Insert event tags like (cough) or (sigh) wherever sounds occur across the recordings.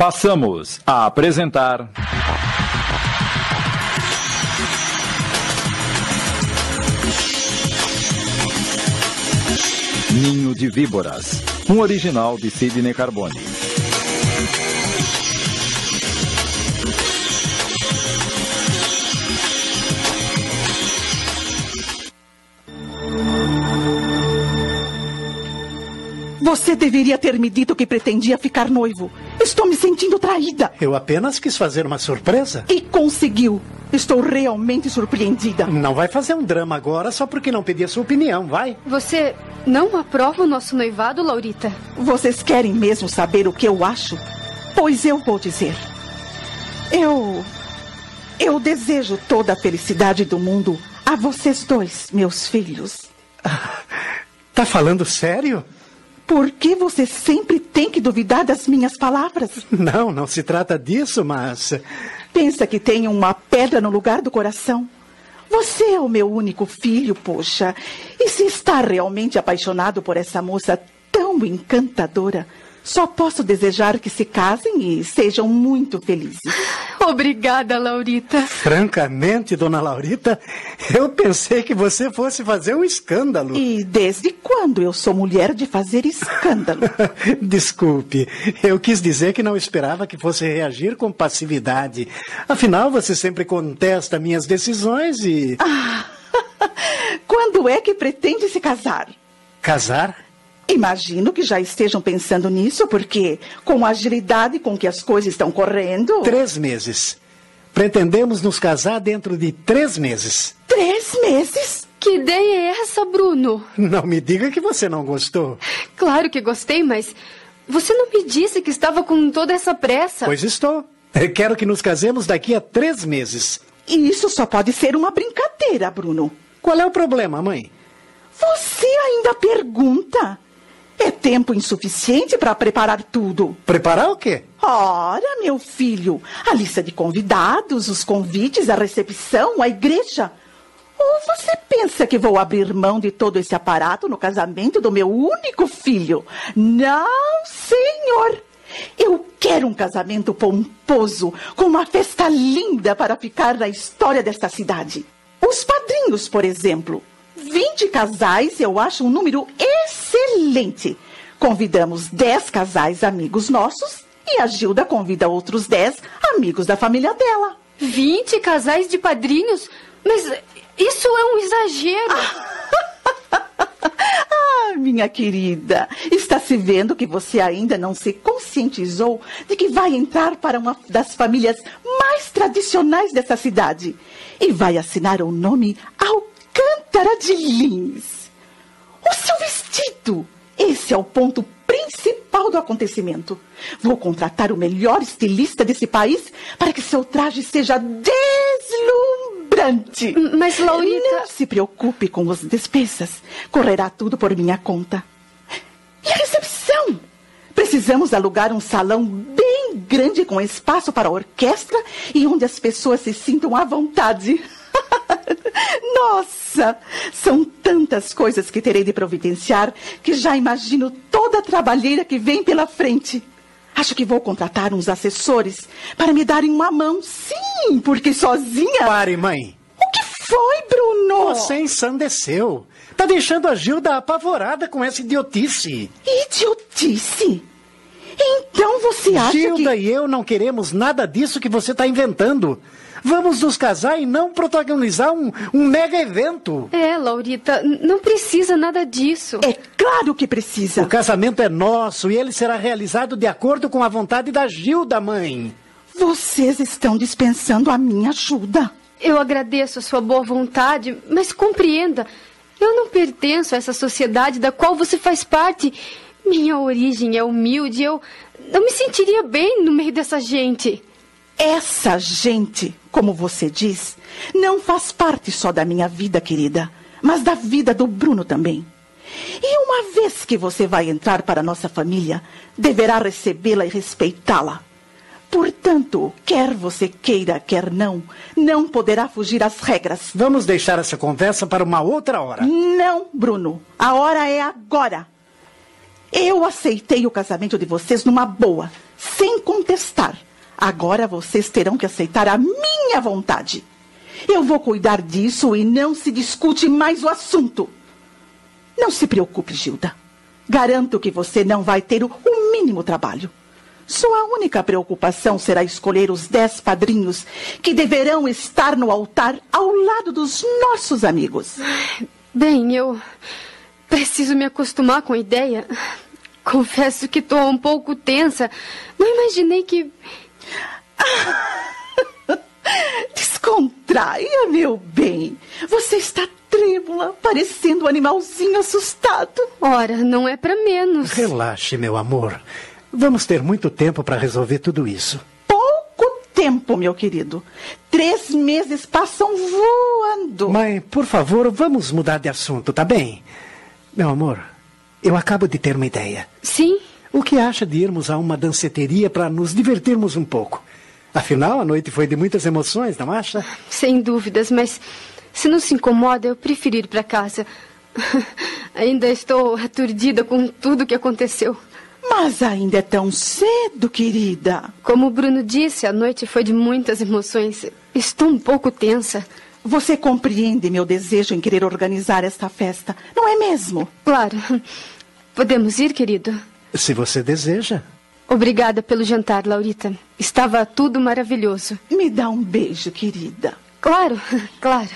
Passamos a apresentar. Ninho de Víboras, um original de Sidney Carbone. Você deveria ter me dito que pretendia ficar noivo. Estou me sentindo traída. Eu apenas quis fazer uma surpresa. E conseguiu. Estou realmente surpreendida. Não vai fazer um drama agora só porque não pedi a sua opinião, vai. Você não aprova o nosso noivado, Laurita? Vocês querem mesmo saber o que eu acho? Pois eu vou dizer. Eu. Eu desejo toda a felicidade do mundo a vocês dois, meus filhos. Tá falando sério? Por que você sempre tem que duvidar das minhas palavras? Não, não se trata disso, mas. Pensa que tenho uma pedra no lugar do coração? Você é o meu único filho, poxa. E se está realmente apaixonado por essa moça tão encantadora, só posso desejar que se casem e sejam muito felizes. (gasps) Obrigada, Laurita. Francamente, dona Laurita, eu pensei que você fosse fazer um escândalo. E desde quando eu sou mulher de fazer escândalo? (laughs) Desculpe, eu quis dizer que não esperava que fosse reagir com passividade. Afinal, você sempre contesta minhas decisões e. Ah, (laughs) quando é que pretende se casar? Casar? Imagino que já estejam pensando nisso, porque com a agilidade com que as coisas estão correndo. Três meses. Pretendemos nos casar dentro de três meses. Três meses? Que ideia é essa, Bruno? Não me diga que você não gostou. Claro que gostei, mas você não me disse que estava com toda essa pressa. Pois estou. Eu quero que nos casemos daqui a três meses. E isso só pode ser uma brincadeira, Bruno. Qual é o problema, mãe? Você ainda pergunta? É tempo insuficiente para preparar tudo. Preparar o quê? Ora, meu filho, a lista de convidados, os convites, a recepção, a igreja. Ou você pensa que vou abrir mão de todo esse aparato no casamento do meu único filho? Não, senhor. Eu quero um casamento pomposo, com uma festa linda para ficar na história desta cidade. Os padrinhos, por exemplo. 20 casais eu acho um número excelente. Convidamos 10 casais amigos nossos e a Gilda convida outros 10 amigos da família dela. 20 casais de padrinhos? Mas isso é um exagero. (laughs) ah, minha querida, está se vendo que você ainda não se conscientizou de que vai entrar para uma das famílias mais tradicionais dessa cidade e vai assinar o nome Alcântara de Lins. O seu vestido! Esse é o ponto principal do acontecimento. Vou contratar o melhor estilista desse país para que seu traje seja deslumbrante. Mas, Laurita... Não se preocupe com as despesas. Correrá tudo por minha conta. E a recepção? Precisamos alugar um salão bem grande com espaço para a orquestra e onde as pessoas se sintam à vontade. (laughs) Nossa, são tantas coisas que terei de providenciar que já imagino toda a trabalheira que vem pela frente. Acho que vou contratar uns assessores para me darem uma mão. Sim, porque sozinha. Pare, mãe. O que foi, Bruno? Você ensandeceu. Tá deixando a Gilda apavorada com essa idiotice. Idiotice? Você acha Gilda que... e eu não queremos nada disso que você está inventando. Vamos nos casar e não protagonizar um, um mega evento. É, Laurita, não precisa nada disso. É claro que precisa. O casamento é nosso e ele será realizado de acordo com a vontade da Gilda, mãe. Vocês estão dispensando a minha ajuda. Eu agradeço a sua boa vontade, mas compreenda. Eu não pertenço a essa sociedade da qual você faz parte. Minha origem é humilde. Eu não me sentiria bem no meio dessa gente. Essa gente, como você diz, não faz parte só da minha vida, querida, mas da vida do Bruno também. E uma vez que você vai entrar para nossa família, deverá recebê-la e respeitá-la. Portanto, quer você queira, quer não, não poderá fugir às regras. Vamos deixar essa conversa para uma outra hora. Não, Bruno. A hora é agora. Eu aceitei o casamento de vocês numa boa, sem contestar. Agora vocês terão que aceitar a minha vontade. Eu vou cuidar disso e não se discute mais o assunto. Não se preocupe, Gilda. Garanto que você não vai ter o mínimo trabalho. Sua única preocupação será escolher os dez padrinhos que deverão estar no altar ao lado dos nossos amigos. Bem, eu preciso me acostumar com a ideia. Confesso que estou um pouco tensa. Não imaginei que. (laughs) Descontraia, meu bem. Você está trêmula, parecendo um animalzinho assustado. Ora, não é para menos. Relaxe, meu amor. Vamos ter muito tempo para resolver tudo isso. Pouco tempo, meu querido. Três meses passam voando. Mãe, por favor, vamos mudar de assunto, tá bem? Meu amor, eu acabo de ter uma ideia. Sim? O que acha de irmos a uma danceteria para nos divertirmos um pouco? Afinal, a noite foi de muitas emoções, não acha? Sem dúvidas, mas se não se incomoda, eu prefiro ir para casa. (laughs) Ainda estou aturdida com tudo o que aconteceu. Mas ainda é tão cedo, querida. Como o Bruno disse, a noite foi de muitas emoções. Estou um pouco tensa. Você compreende meu desejo em querer organizar esta festa, não é mesmo? Claro. Podemos ir, querido? Se você deseja. Obrigada pelo jantar, Laurita. Estava tudo maravilhoso. Me dá um beijo, querida. Claro, claro.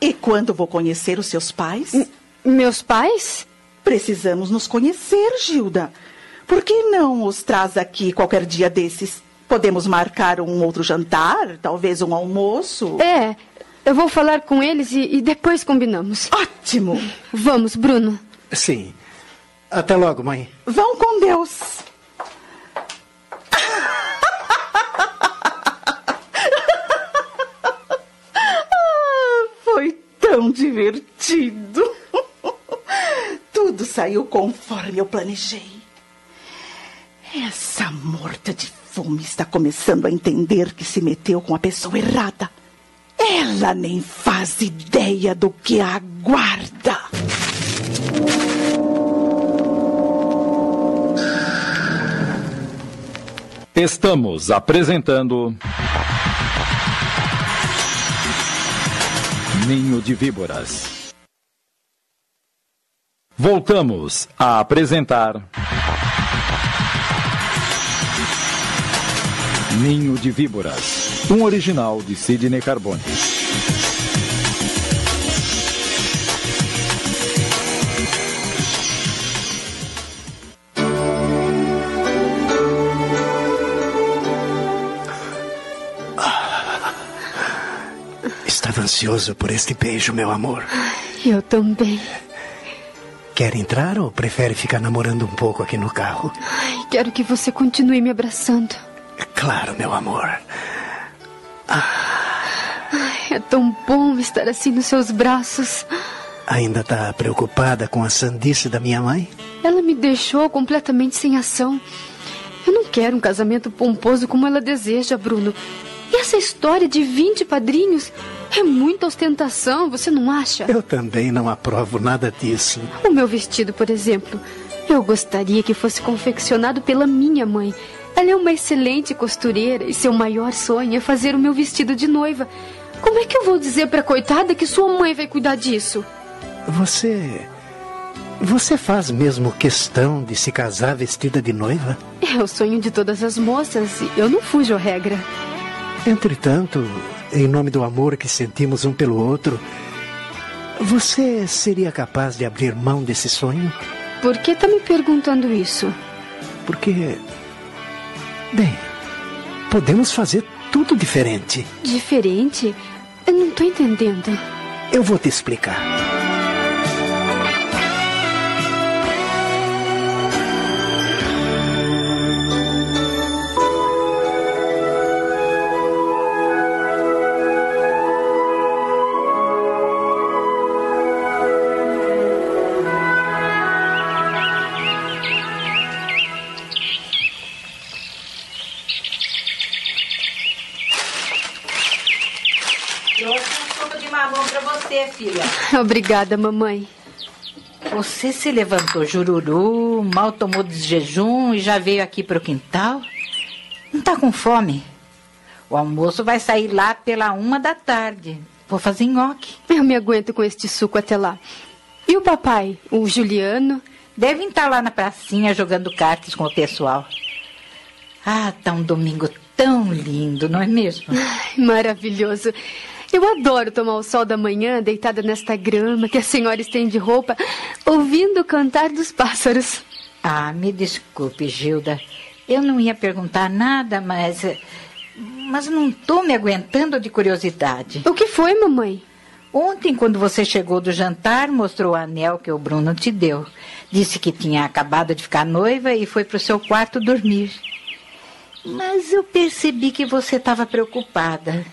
E quando vou conhecer os seus pais? Meus pais? Precisamos nos conhecer, Gilda. Por que não os traz aqui qualquer dia desses? Podemos marcar um outro jantar, talvez um almoço. É, eu vou falar com eles e, e depois combinamos. Ótimo! Vamos, Bruno. Sim. Até logo, mãe. Vão com Deus. (laughs) Foi tão divertido. Tudo saiu conforme eu planejei. Essa morta de fome está começando a entender que se meteu com a pessoa errada. Ela nem faz ideia do que a aguarda. Estamos apresentando. Ninho de Víboras. Voltamos a apresentar. Ninho de Víboras. Um original de Sidney Carbone. Estava ansioso por este beijo, meu amor. Eu também. Quer entrar ou prefere ficar namorando um pouco aqui no carro? Ai, quero que você continue me abraçando. É Claro, meu amor. É tão bom estar assim nos seus braços. Ainda está preocupada com a sandice da minha mãe? Ela me deixou completamente sem ação. Eu não quero um casamento pomposo como ela deseja, Bruno. E essa história de 20 padrinhos é muita ostentação, você não acha? Eu também não aprovo nada disso. O meu vestido, por exemplo. Eu gostaria que fosse confeccionado pela minha mãe. Ela é uma excelente costureira e seu maior sonho é fazer o meu vestido de noiva. Como é que eu vou dizer pra coitada que sua mãe vai cuidar disso? Você. Você faz mesmo questão de se casar vestida de noiva? É o sonho de todas as moças e eu não fujo à regra. Entretanto, em nome do amor que sentimos um pelo outro, você seria capaz de abrir mão desse sonho? Por que tá me perguntando isso? Porque. Bem, podemos fazer tudo diferente. Diferente? Eu não tô entendendo. Eu vou te explicar. Obrigada, mamãe. Você se levantou jururu, mal tomou de jejum e já veio aqui para o quintal? Não tá com fome? O almoço vai sair lá pela uma da tarde. Vou fazer nhoque. Eu me aguento com este suco até lá. E o papai? O Juliano? Devem estar lá na pracinha jogando cartas com o pessoal. Ah, tá um domingo tão lindo, não é mesmo? Ai, maravilhoso. Eu adoro tomar o sol da manhã deitada nesta grama que a senhora estende roupa, ouvindo o cantar dos pássaros. Ah, me desculpe, Gilda. Eu não ia perguntar nada, mas. Mas não estou me aguentando de curiosidade. O que foi, mamãe? Ontem, quando você chegou do jantar, mostrou o anel que o Bruno te deu. Disse que tinha acabado de ficar noiva e foi para o seu quarto dormir. Mas eu percebi que você estava preocupada.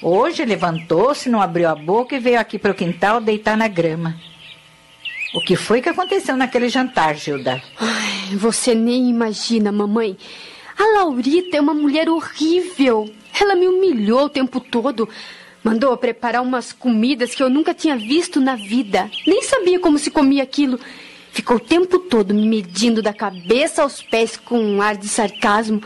Hoje levantou-se, não abriu a boca e veio aqui para o quintal deitar na grama. O que foi que aconteceu naquele jantar, Gilda? Ai, você nem imagina, mamãe. A Laurita é uma mulher horrível. Ela me humilhou o tempo todo. Mandou preparar umas comidas que eu nunca tinha visto na vida. Nem sabia como se comia aquilo. Ficou o tempo todo me medindo da cabeça aos pés com um ar de sarcasmo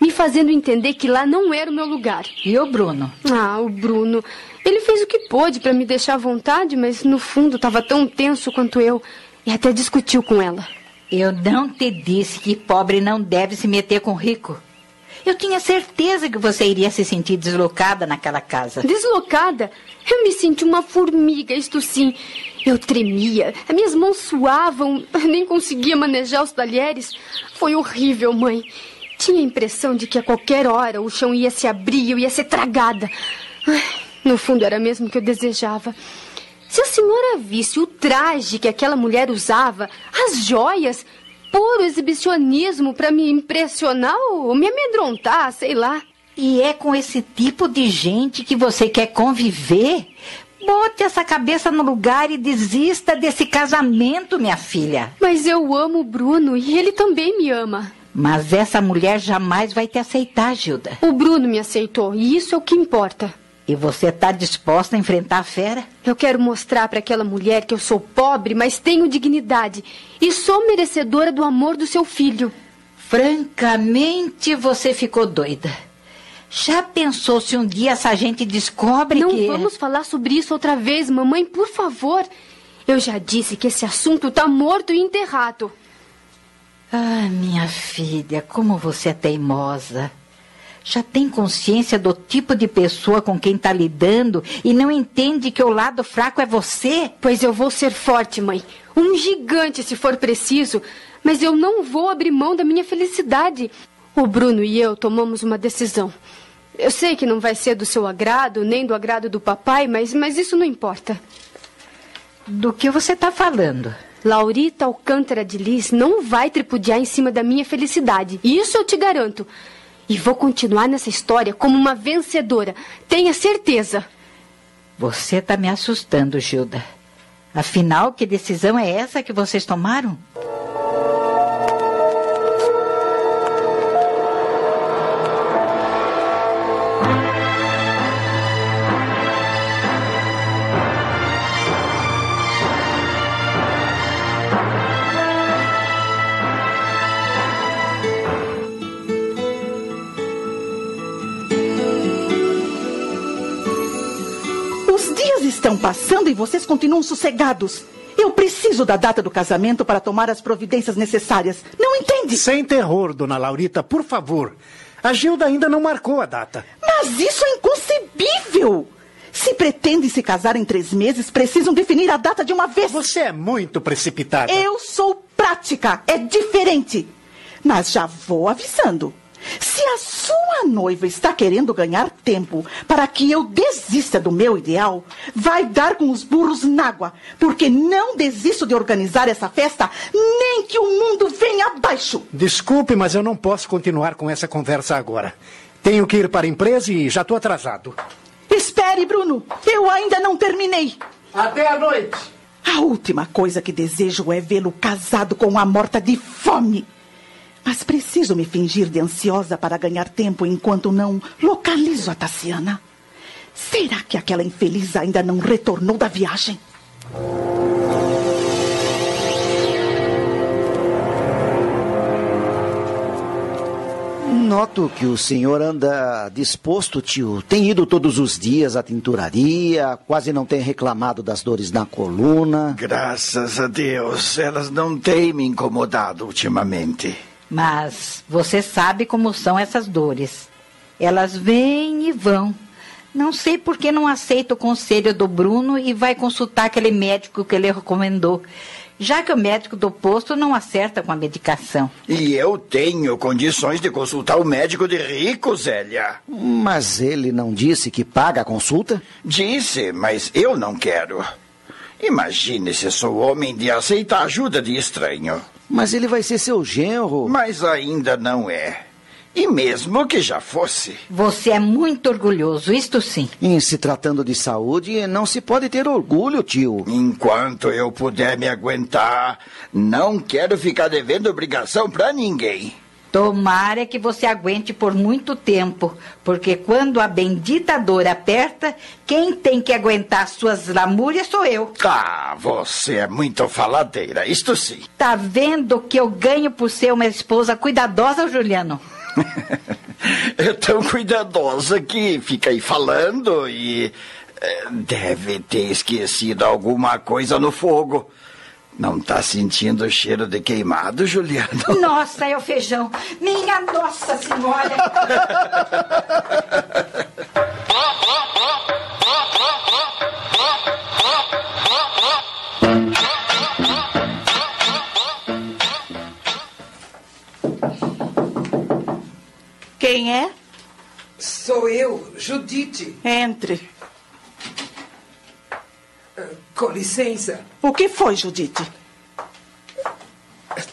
me fazendo entender que lá não era o meu lugar. E o Bruno? Ah, o Bruno. Ele fez o que pôde para me deixar à vontade, mas no fundo estava tão tenso quanto eu e até discutiu com ela. Eu não te disse que pobre não deve se meter com rico. Eu tinha certeza que você iria se sentir deslocada naquela casa. Deslocada? Eu me senti uma formiga, isto sim. Eu tremia, minhas mãos suavam, (laughs) nem conseguia manejar os talheres. Foi horrível, mãe. Tinha a impressão de que a qualquer hora o chão ia se abrir e eu ia ser tragada. no fundo, era mesmo o que eu desejava. Se a senhora visse o traje que aquela mulher usava, as joias, puro exibicionismo para me impressionar ou me amedrontar, sei lá. E é com esse tipo de gente que você quer conviver? Bote essa cabeça no lugar e desista desse casamento, minha filha. Mas eu amo o Bruno e ele também me ama. Mas essa mulher jamais vai te aceitar, Gilda. O Bruno me aceitou e isso é o que importa. E você está disposta a enfrentar a fera? Eu quero mostrar para aquela mulher que eu sou pobre, mas tenho dignidade e sou merecedora do amor do seu filho. Francamente, você ficou doida. Já pensou se um dia essa gente descobre Não que. Não vamos falar sobre isso outra vez, mamãe, por favor. Eu já disse que esse assunto está morto e enterrado. Ah, minha filha, como você é teimosa. Já tem consciência do tipo de pessoa com quem está lidando e não entende que o lado fraco é você? Pois eu vou ser forte, mãe. Um gigante, se for preciso. Mas eu não vou abrir mão da minha felicidade. O Bruno e eu tomamos uma decisão. Eu sei que não vai ser do seu agrado, nem do agrado do papai, mas, mas isso não importa. Do que você está falando? Laurita Alcântara de Lis não vai tripudiar em cima da minha felicidade. Isso eu te garanto. E vou continuar nessa história como uma vencedora. Tenha certeza. Você está me assustando, Gilda. Afinal, que decisão é essa que vocês tomaram? Passando e vocês continuam sossegados. Eu preciso da data do casamento para tomar as providências necessárias. Não entende? Sem terror, dona Laurita, por favor. A Gilda ainda não marcou a data. Mas isso é inconcebível! Se pretendem se casar em três meses, precisam definir a data de uma vez. Você é muito precipitada. Eu sou prática. É diferente. Mas já vou avisando. Se a sua noiva está querendo ganhar tempo para que eu desista do meu ideal, vai dar com os burros na água, porque não desisto de organizar essa festa nem que o mundo venha abaixo. Desculpe, mas eu não posso continuar com essa conversa agora. Tenho que ir para a empresa e já estou atrasado. Espere, Bruno. Eu ainda não terminei. Até a noite. A última coisa que desejo é vê-lo casado com a morta de fome. Mas preciso me fingir de ansiosa para ganhar tempo enquanto não localizo a Tassiana. Será que aquela infeliz ainda não retornou da viagem? Noto que o senhor anda disposto, tio. Tem ido todos os dias à tinturaria, quase não tem reclamado das dores na coluna. Graças a Deus, elas não têm me incomodado ultimamente. Mas você sabe como são essas dores. Elas vêm e vão. Não sei por que não aceita o conselho do Bruno e vai consultar aquele médico que ele recomendou já que o médico do posto não acerta com a medicação. E eu tenho condições de consultar o médico de rico, Zélia. Mas ele não disse que paga a consulta? Disse, mas eu não quero. Imagine se sou homem de aceitar ajuda de estranho. Mas ele vai ser seu genro. Mas ainda não é. E mesmo que já fosse. Você é muito orgulhoso, isto sim. Em se tratando de saúde, não se pode ter orgulho, tio. Enquanto eu puder me aguentar, não quero ficar devendo obrigação para ninguém. Tomara que você aguente por muito tempo, porque quando a bendita dor aperta, quem tem que aguentar suas lamúrias sou eu. Ah, você é muito faladeira, isto sim. Tá vendo que eu ganho por ser uma esposa cuidadosa, Juliano? (laughs) é tão cuidadosa que fica aí falando e eh, deve ter esquecido alguma coisa no fogo. Não tá sentindo o cheiro de queimado, Juliano? (laughs) Nossa, é o feijão. Minha Nossa Senhora! Quem é? Sou eu, Judite. Entre. Com licença. O que foi, Judite?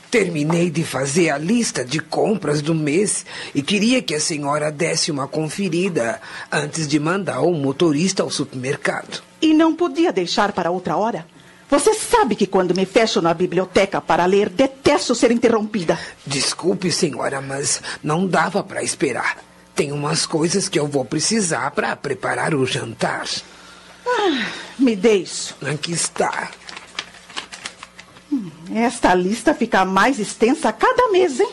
Terminei de fazer a lista de compras do mês e queria que a senhora desse uma conferida antes de mandar o motorista ao supermercado. E não podia deixar para outra hora? Você sabe que quando me fecho na biblioteca para ler, detesto ser interrompida. Desculpe, senhora, mas não dava para esperar. Tem umas coisas que eu vou precisar para preparar o jantar. Ah, me dê isso. Aqui está. Hum, esta lista fica mais extensa a cada mês, hein?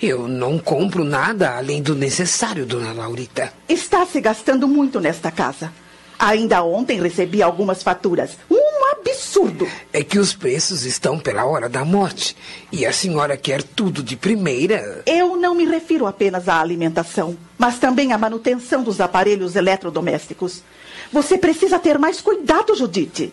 Eu não compro nada além do necessário, dona Laurita. Está se gastando muito nesta casa. Ainda ontem recebi algumas faturas. Um absurdo. É que os preços estão pela hora da morte. E a senhora quer tudo de primeira. Eu não me refiro apenas à alimentação, mas também à manutenção dos aparelhos eletrodomésticos. Você precisa ter mais cuidado, Judite.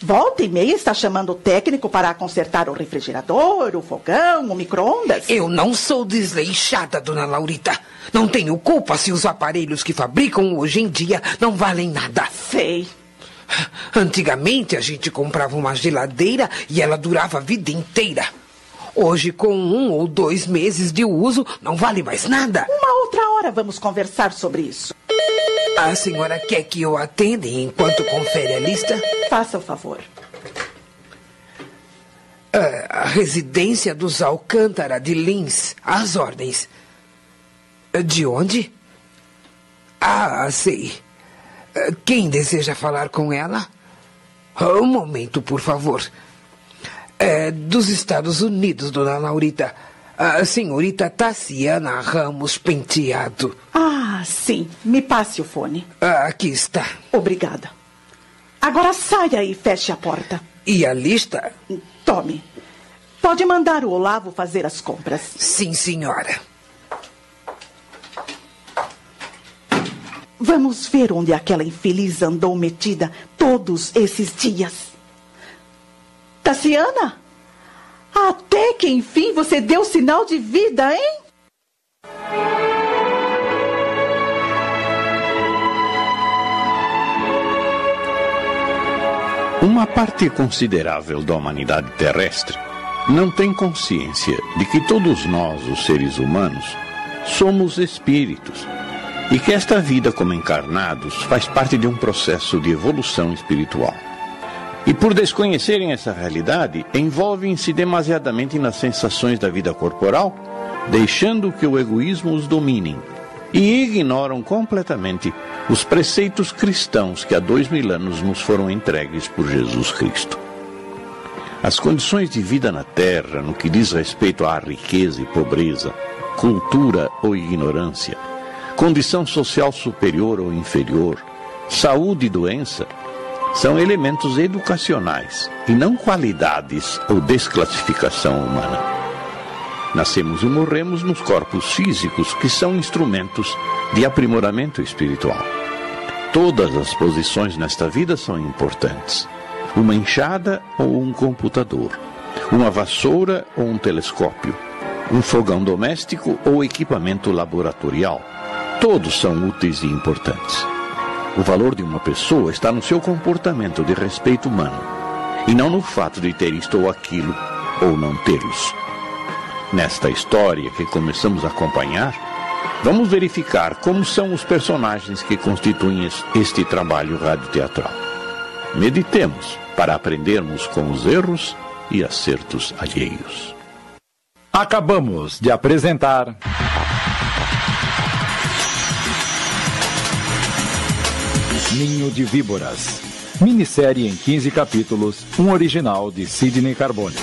Volta e meia está chamando o técnico para consertar o refrigerador, o fogão, o micro-ondas. Eu não sou desleixada, dona Laurita. Não tenho culpa se os aparelhos que fabricam hoje em dia não valem nada. Sei. Antigamente a gente comprava uma geladeira e ela durava a vida inteira. Hoje, com um ou dois meses de uso, não vale mais nada. Uma outra hora vamos conversar sobre isso. A senhora quer que eu atenda enquanto confere a lista? Faça o favor. Uh, a residência dos Alcântara de Lins. As ordens. Uh, de onde? Ah, sei. Uh, quem deseja falar com ela? Um momento, por favor. É dos Estados Unidos, dona Laurita. A senhorita Tassiana Ramos Penteado. Ah, sim. Me passe o fone. Ah, aqui está. Obrigada. Agora saia e feche a porta. E a lista? Tome. Pode mandar o Olavo fazer as compras. Sim, senhora. Vamos ver onde aquela infeliz andou metida todos esses dias. Tassiana? Até que enfim você deu sinal de vida, hein? Uma parte considerável da humanidade terrestre não tem consciência de que todos nós, os seres humanos, somos espíritos e que esta vida como encarnados faz parte de um processo de evolução espiritual. E por desconhecerem essa realidade, envolvem-se demasiadamente nas sensações da vida corporal, deixando que o egoísmo os domine, e ignoram completamente os preceitos cristãos que há dois mil anos nos foram entregues por Jesus Cristo. As condições de vida na terra, no que diz respeito à riqueza e pobreza, cultura ou ignorância, condição social superior ou inferior, saúde e doença, são elementos educacionais e não qualidades ou desclassificação humana. Nascemos e morremos nos corpos físicos que são instrumentos de aprimoramento espiritual. Todas as posições nesta vida são importantes. Uma enxada ou um computador, uma vassoura ou um telescópio, um fogão doméstico ou equipamento laboratorial. Todos são úteis e importantes. O valor de uma pessoa está no seu comportamento de respeito humano e não no fato de ter isto ou aquilo ou não tê-los. Nesta história que começamos a acompanhar, vamos verificar como são os personagens que constituem este trabalho radioteatral. Meditemos para aprendermos com os erros e acertos alheios. Acabamos de apresentar. Ninho de Víboras. Minissérie em 15 capítulos, um original de Sidney Carbone.